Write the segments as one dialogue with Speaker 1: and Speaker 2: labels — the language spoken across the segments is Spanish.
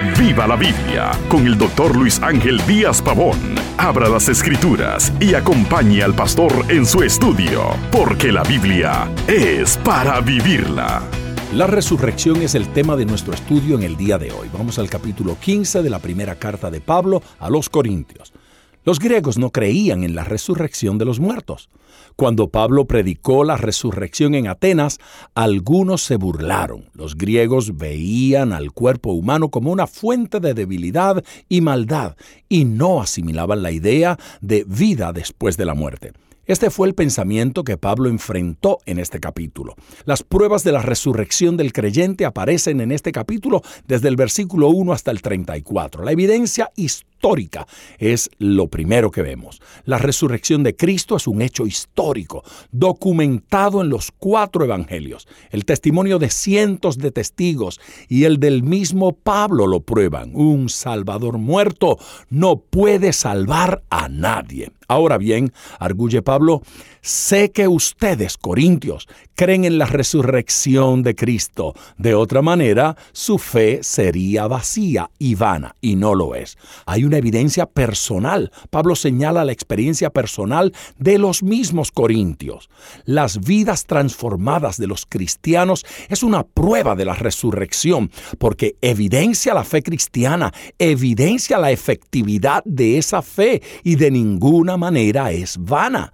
Speaker 1: Viva la Biblia con el doctor Luis Ángel Díaz Pavón. Abra las escrituras y acompañe al pastor en su estudio, porque la Biblia es para vivirla.
Speaker 2: La resurrección es el tema de nuestro estudio en el día de hoy. Vamos al capítulo 15 de la primera carta de Pablo a los Corintios. Los griegos no creían en la resurrección de los muertos. Cuando Pablo predicó la resurrección en Atenas, algunos se burlaron. Los griegos veían al cuerpo humano como una fuente de debilidad y maldad y no asimilaban la idea de vida después de la muerte. Este fue el pensamiento que Pablo enfrentó en este capítulo. Las pruebas de la resurrección del creyente aparecen en este capítulo desde el versículo 1 hasta el 34. La evidencia histórica es lo primero que vemos. La resurrección de Cristo es un hecho histórico, documentado en los cuatro evangelios. El testimonio de cientos de testigos y el del mismo Pablo lo prueban. Un Salvador muerto no puede salvar a nadie. Ahora bien, arguye Pablo, sé que ustedes, corintios, creen en la resurrección de Cristo. De otra manera, su fe sería vacía y vana, y no lo es. Hay una evidencia personal. Pablo señala la experiencia personal de los mismos corintios. Las vidas transformadas de los cristianos es una prueba de la resurrección, porque evidencia la fe cristiana, evidencia la efectividad de esa fe y de ninguna manera es vana.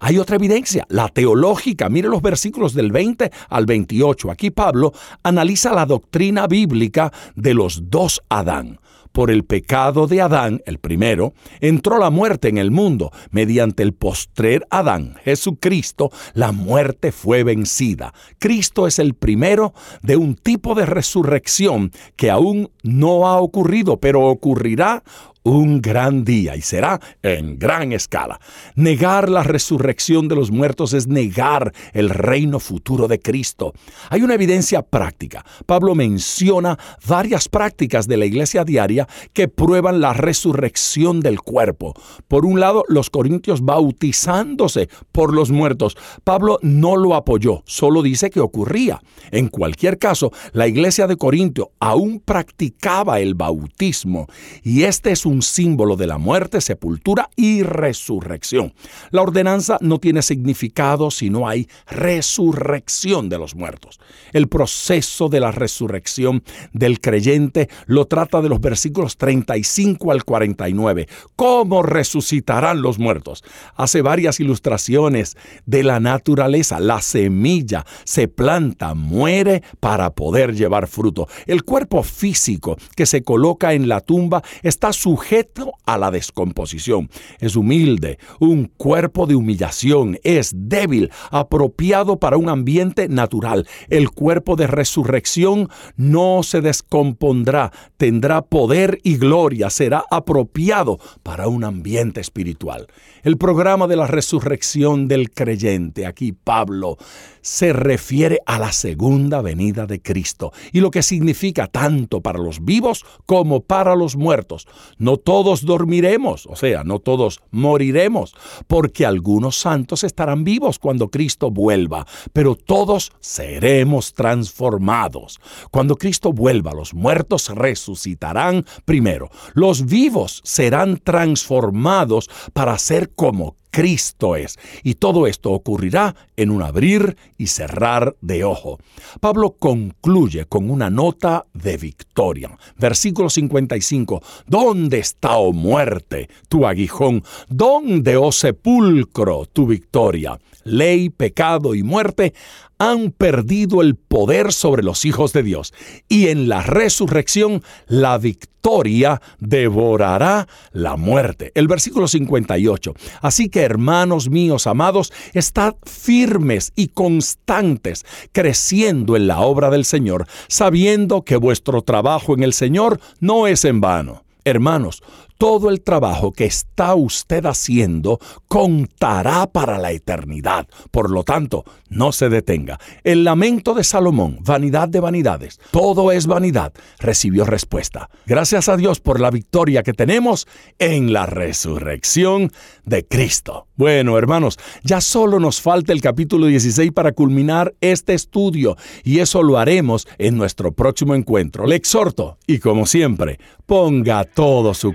Speaker 2: Hay otra evidencia, la teológica. Mire los versículos del 20 al 28. Aquí Pablo analiza la doctrina bíblica de los dos Adán. Por el pecado de Adán, el primero, entró la muerte en el mundo. Mediante el postrer Adán, Jesucristo, la muerte fue vencida. Cristo es el primero de un tipo de resurrección que aún no ha ocurrido, pero ocurrirá un gran día y será en gran escala. Negar la resurrección de los muertos es negar el reino futuro de Cristo. Hay una evidencia práctica. Pablo menciona varias prácticas de la iglesia diaria que prueban la resurrección del cuerpo. Por un lado, los corintios bautizándose por los muertos. Pablo no lo apoyó, solo dice que ocurría. En cualquier caso, la iglesia de Corintio aún practicaba el bautismo y este es un un símbolo de la muerte, sepultura y resurrección. La ordenanza no tiene significado si no hay resurrección de los muertos. El proceso de la resurrección del creyente lo trata de los versículos 35 al 49. ¿Cómo resucitarán los muertos? Hace varias ilustraciones de la naturaleza. La semilla se planta, muere para poder llevar fruto. El cuerpo físico que se coloca en la tumba está sujeto sujeto a la descomposición. Es humilde, un cuerpo de humillación, es débil, apropiado para un ambiente natural. El cuerpo de resurrección no se descompondrá, tendrá poder y gloria, será apropiado para un ambiente espiritual. El programa de la resurrección del creyente, aquí Pablo, se refiere a la segunda venida de Cristo y lo que significa tanto para los vivos como para los muertos. No todos dormiremos, o sea, no todos moriremos, porque algunos santos estarán vivos cuando Cristo vuelva, pero todos seremos transformados. Cuando Cristo vuelva, los muertos resucitarán primero. Los vivos serán transformados para ser como Cristo es. Y todo esto ocurrirá en un abrir y cerrar de ojo. Pablo concluye con una nota de victoria. Versículo 55. ¿Dónde está, oh muerte, tu aguijón? ¿Dónde, oh sepulcro, tu victoria? Ley, pecado y muerte han perdido el poder sobre los hijos de Dios. Y en la resurrección, la victoria devorará la muerte. El versículo 58. Así que, hermanos míos amados, estad firmes y constantes, creciendo en la obra del Señor, sabiendo que vuestro trabajo en el Señor no es en vano. Hermanos, todo el trabajo que está usted haciendo contará para la eternidad. Por lo tanto, no se detenga. El lamento de Salomón, vanidad de vanidades, todo es vanidad, recibió respuesta. Gracias a Dios por la victoria que tenemos en la resurrección de Cristo. Bueno, hermanos, ya solo nos falta el capítulo 16 para culminar este estudio y eso lo haremos en nuestro próximo encuentro. Le exhorto y como siempre, ponga todo su